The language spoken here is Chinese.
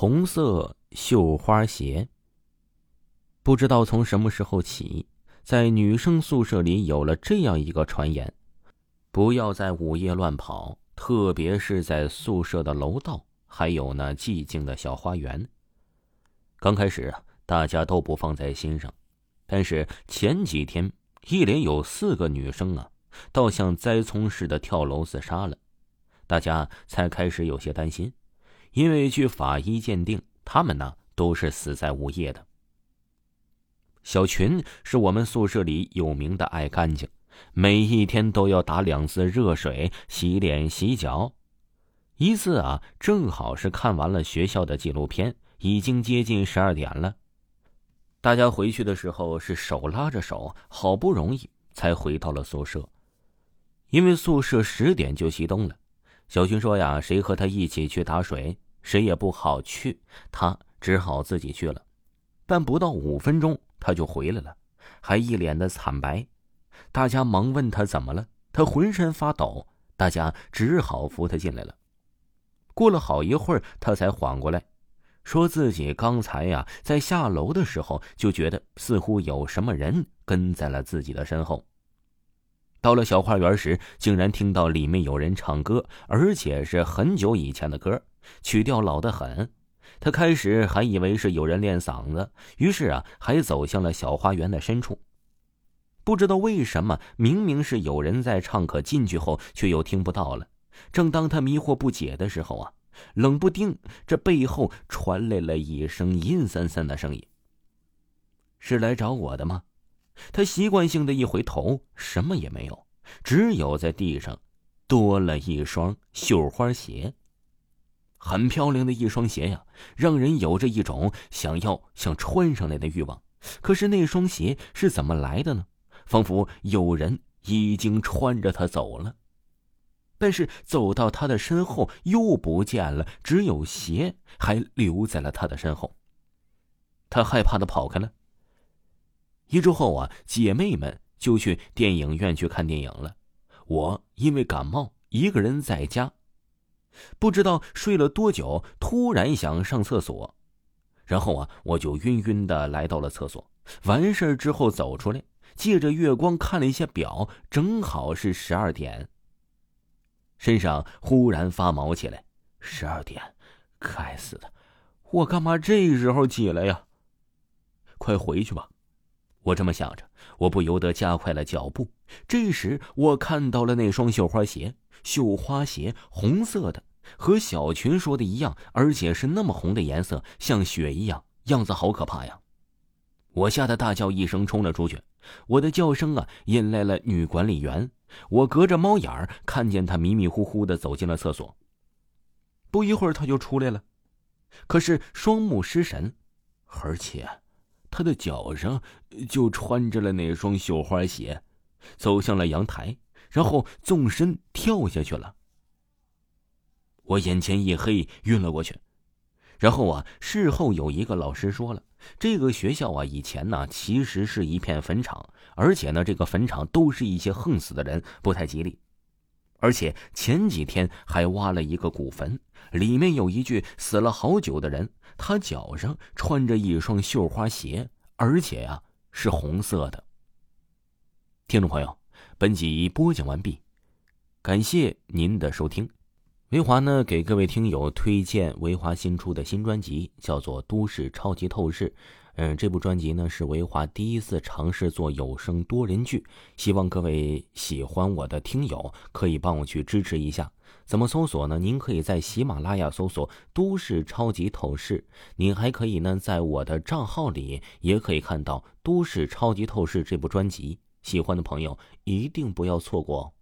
红色绣花鞋。不知道从什么时候起，在女生宿舍里有了这样一个传言：不要在午夜乱跑，特别是在宿舍的楼道，还有那寂静的小花园。刚开始啊，大家都不放在心上，但是前几天一连有四个女生啊，倒像栽葱似的跳楼自杀了，大家才开始有些担心。因为据法医鉴定，他们呢都是死在午夜的。小群是我们宿舍里有名的爱干净，每一天都要打两次热水洗脸洗脚。一次啊，正好是看完了学校的纪录片，已经接近十二点了。大家回去的时候是手拉着手，好不容易才回到了宿舍。因为宿舍十点就熄灯了，小群说呀：“谁和他一起去打水？”谁也不好去，他只好自己去了。但不到五分钟，他就回来了，还一脸的惨白。大家忙问他怎么了，他浑身发抖。大家只好扶他进来了。过了好一会儿，他才缓过来，说自己刚才呀，在下楼的时候就觉得似乎有什么人跟在了自己的身后。到了小花园时，竟然听到里面有人唱歌，而且是很久以前的歌。曲调老得很，他开始还以为是有人练嗓子，于是啊，还走向了小花园的深处。不知道为什么，明明是有人在唱，可进去后却又听不到了。正当他迷惑不解的时候啊，冷不丁，这背后传来了一声阴森森的声音：“是来找我的吗？”他习惯性的一回头，什么也没有，只有在地上多了一双绣花鞋。很漂亮的一双鞋呀，让人有着一种想要想穿上来的欲望。可是那双鞋是怎么来的呢？仿佛有人已经穿着它走了，但是走到他的身后又不见了，只有鞋还留在了他的身后。他害怕的跑开了。一周后啊，姐妹们就去电影院去看电影了。我因为感冒，一个人在家。不知道睡了多久，突然想上厕所，然后啊，我就晕晕的来到了厕所。完事之后走出来，借着月光看了一下表，正好是十二点。身上忽然发毛起来，十二点，该死的，我干嘛这时候起来呀？快回去吧，我这么想着，我不由得加快了脚步。这时，我看到了那双绣花鞋，绣花鞋，红色的。和小群说的一样，而且是那么红的颜色，像血一样，样子好可怕呀！我吓得大叫一声，冲了出去。我的叫声啊，引来了女管理员。我隔着猫眼儿看见她迷迷糊糊的走进了厕所。不一会儿，她就出来了，可是双目失神，而且她的脚上就穿着了那双绣花鞋，走向了阳台，然后纵身跳下去了。我眼前一黑，晕了过去。然后啊，事后有一个老师说了，这个学校啊，以前呢其实是一片坟场，而且呢，这个坟场都是一些横死的人，不太吉利。而且前几天还挖了一个古坟，里面有一具死了好久的人，他脚上穿着一双绣花鞋，而且呀是红色的。听众朋友，本集播讲完毕，感谢您的收听。维华呢，给各位听友推荐维华新出的新专辑，叫做《都市超级透视》。嗯，这部专辑呢是维华第一次尝试做有声多人剧，希望各位喜欢我的听友可以帮我去支持一下。怎么搜索呢？您可以在喜马拉雅搜索《都市超级透视》，您还可以呢在我的账号里也可以看到《都市超级透视》这部专辑。喜欢的朋友一定不要错过哦。